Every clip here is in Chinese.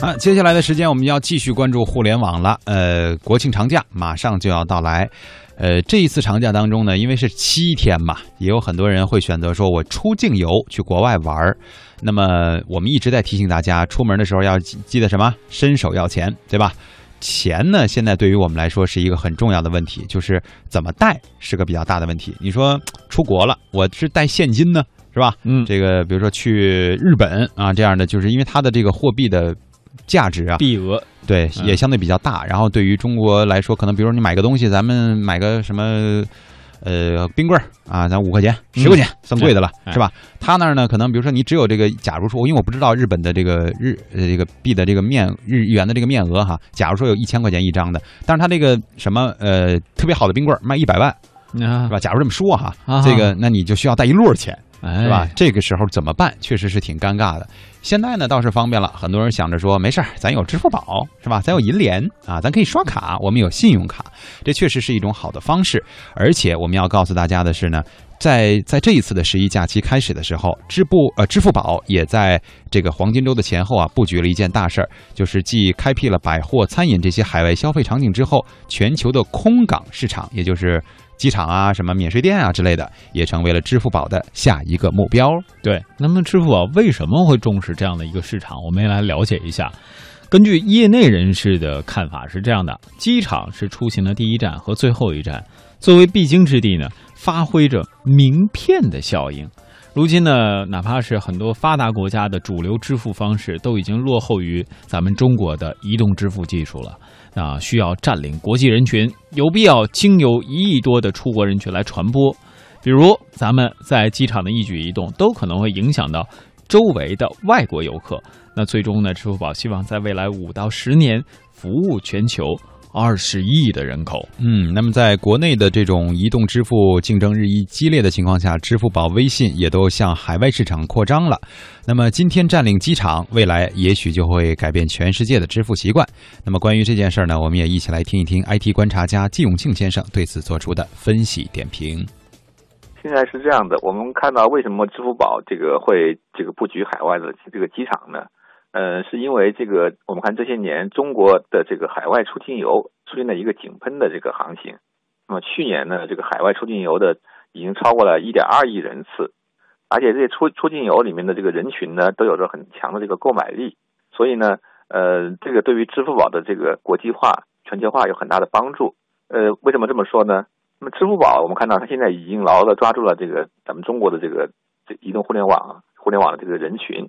啊，接下来的时间我们要继续关注互联网了。呃，国庆长假马上就要到来，呃，这一次长假当中呢，因为是七天嘛，也有很多人会选择说我出境游去国外玩儿。那么我们一直在提醒大家，出门的时候要记记得什么？伸手要钱，对吧？钱呢，现在对于我们来说是一个很重要的问题，就是怎么带是个比较大的问题。你说出国了，我是带现金呢，是吧？嗯这个比如说去日本啊这样的，就是因为它的这个货币的价值啊，币额对，嗯也相对比较大。然后对于中国来说，可能比如说你买个东西，咱们买个什么。呃，冰棍儿啊，咱五块钱、十块钱算贵的了，哎是吧？他那儿呢，可能比如说你只有这个，假如说，因为我不知道日本的这个日呃这个币的这个面日元的这个面额哈，假如说有一千块钱一张的，但是他这个什么呃特别好的冰棍儿卖一百万，啊是吧？假如这么说哈，啊这个那你就需要带一摞钱，哎是吧？？这个时候怎么办？确实是挺尴尬的。现在呢倒是方便了，很多人想着说没事儿，咱有支付宝是吧？咱有银联啊，咱可以刷卡，我们有信用卡，这确实是一种好的方式。而且我们要告诉大家的是呢。在在这一次的十一假期开始的时候，支付呃支付宝也在这个黄金周的前后啊，布局了一件大事儿，就是继开辟了百货、餐饮这些海外消费场景之后，全球的空港市场，也就是机场啊、什么免税店啊之类的，也成为了支付宝的下一个目标。对，那么支付宝为什么会重视这样的一个市场？我们也来了解一下。根据业内人士的看法是这样的：机场是出行的第一站和最后一站，作为必经之地呢，发挥着名片的效应。如今呢，哪怕是很多发达国家的主流支付方式都已经落后于咱们中国的移动支付技术了。啊，需要占领国际人群，有必要经由一亿多的出国人群来传播。比如，咱们在机场的一举一动，都可能会影响到周围的外国游客。那最终呢，支付宝希望在未来五到十年服务全球二十亿的人口。嗯，那么在国内的这种移动支付竞争日益激烈的情况下，支付宝、微信也都向海外市场扩张了。那么今天占领机场，未来也许就会改变全世界的支付习惯。那么关于这件事儿呢，我们也一起来听一听 IT 观察家季永庆先生对此做出的分析点评。现在是这样的，我们看到为什么支付宝这个会这个布局海外的这个机场呢？呃，是因为这个我们看这些年中国的这个海外出境游出现了一个井喷的这个行情。那么去年呢，这个海外出境游的已经超过了一点二亿人次，而且这些出出境游里面的这个人群呢，都有着很强的这个购买力，所以呢，呃，这个对于支付宝的这个国际化、全球化有很大的帮助。呃，为什么这么说呢？那么支付宝，我们看到它现在已经牢牢的抓住了这个咱们中国的这个这移动互联网互联网的这个人群。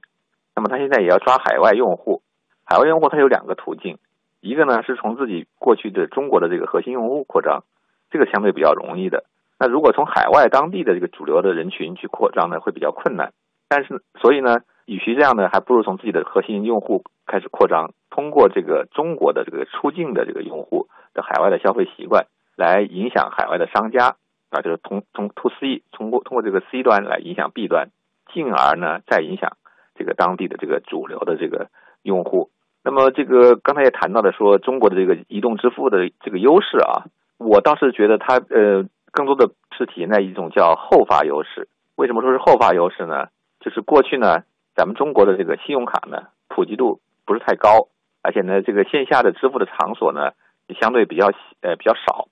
那么它现在也要抓海外用户，海外用户它有两个途径，一个呢是从自己过去的中国的这个核心用户扩张，这个相对比较容易的。那如果从海外当地的这个主流的人群去扩张呢，会比较困难。但是所以呢，与其这样呢，还不如从自己的核心用户开始扩张，通过这个中国的这个出境的这个用户的海外的消费习惯。来影响海外的商家啊，就是通从 to C 通过通过这个 C 端来影响 B 端，进而呢再影响这个当地的这个主流的这个用户。那么这个刚才也谈到了说中国的这个移动支付的这个优势啊，我倒是觉得它呃更多的是体现在一种叫后发优势。为什么说是后发优势呢？就是过去呢咱们中国的这个信用卡呢普及度不是太高，而且呢这个线下的支付的场所呢相对比较呃比较少。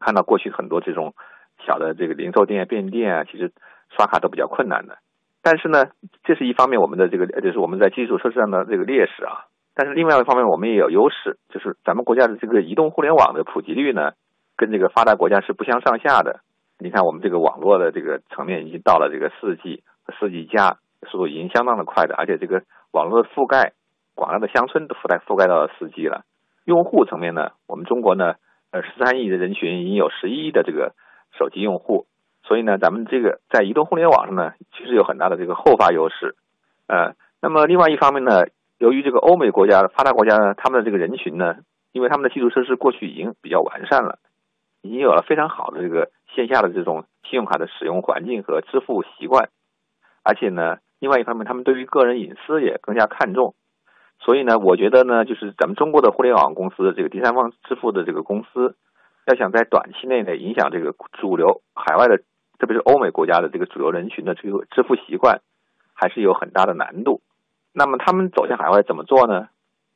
看到过去很多这种小的这个零售店、便利店啊，其实刷卡都比较困难的。但是呢，这是一方面我们的这个就是我们在基础设施上的这个劣势啊。但是另外一方面，我们也有优势，就是咱们国家的这个移动互联网的普及率呢，跟这个发达国家是不相上下的。你看，我们这个网络的这个层面已经到了这个四 G 和四 G 加，速度已经相当的快的，而且这个网络的覆盖，广大的乡村都覆盖覆盖到了四 G 了。用户层面呢，我们中国呢。呃，十三亿的人群已经有十一亿的这个手机用户，所以呢，咱们这个在移动互联网上呢，其实有很大的这个后发优势。呃，那么另外一方面呢，由于这个欧美国家的、发达国家呢，他们的这个人群呢，因为他们的基础设施过去已经比较完善了，已经有了非常好的这个线下的这种信用卡的使用环境和支付习惯，而且呢，另外一方面，他们对于个人隐私也更加看重。所以呢，我觉得呢，就是咱们中国的互联网公司，这个第三方支付的这个公司，要想在短期内呢影响这个主流海外的，特别是欧美国家的这个主流人群的这个支付习惯，还是有很大的难度。那么他们走向海外怎么做呢？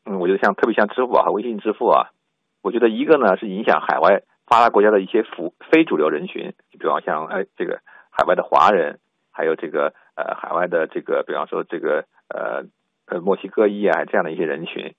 嗯，我觉得像特别像支付宝和微信支付啊，我觉得一个呢是影响海外发达国家的一些服非主流人群，比方像哎这个海外的华人，还有这个呃海外的这个比方说这个呃呃墨西哥裔啊这样的一些人群。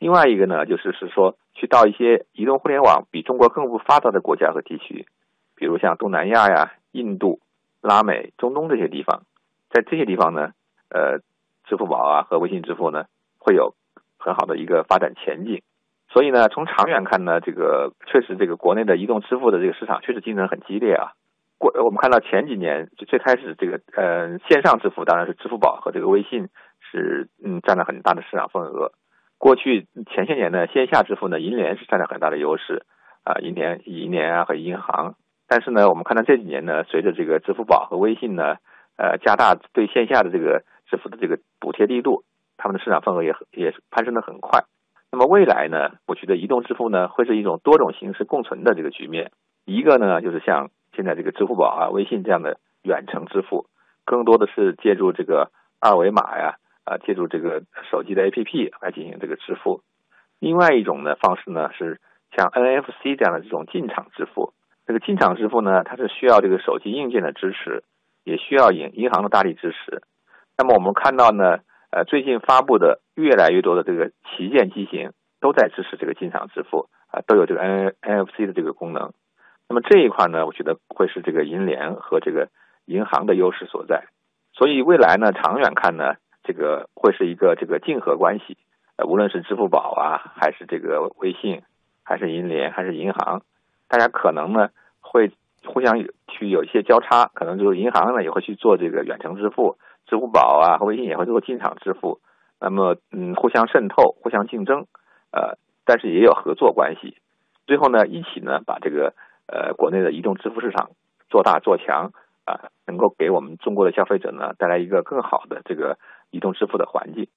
另外一个呢，就是是说去到一些移动互联网比中国更不发达的国家和地区，比如像东南亚呀、印度、拉美、中东这些地方，在这些地方呢，呃，支付宝啊和微信支付呢会有很好的一个发展前景。所以呢，从长远看呢，这个确实这个国内的移动支付的这个市场确实竞争很激烈啊。过我们看到前几年就最开始这个呃线上支付当然是支付宝和这个微信是嗯占了很大的市场份额。过去前些年呢，线下支付呢，银联是占了很大的优势，啊，银联、银联啊和银行。但是呢，我们看到这几年呢，随着这个支付宝和微信呢，呃，加大对线下的这个支付的这个补贴力度，他们的市场份额也也攀升的很快。那么未来呢，我觉得移动支付呢，会是一种多种形式共存的这个局面。一个呢，就是像现在这个支付宝啊、微信这样的远程支付，更多的是借助这个二维码呀。啊，借助这个手机的 APP 来进行这个支付。另外一种呢方式呢是像 NFC 这样的这种进场支付。这个进场支付呢，它是需要这个手机硬件的支持，也需要银银行的大力支持。那么我们看到呢，呃，最近发布的越来越多的这个旗舰机型都在支持这个进场支付啊，都有这个 N NFC 的这个功能。那么这一块呢，我觉得会是这个银联和这个银行的优势所在。所以未来呢，长远看呢。这个会是一个这个竞合关系，呃，无论是支付宝啊，还是这个微信，还是银联，还是银行，大家可能呢会互相去有一些交叉，可能就是银行呢也会去做这个远程支付，支付宝啊和微信也会做进场支付，那么嗯，互相渗透，互相竞争，呃，但是也有合作关系，最后呢一起呢把这个呃国内的移动支付市场做大做强啊，能够给我们中国的消费者呢带来一个更好的这个。移动支付的环境。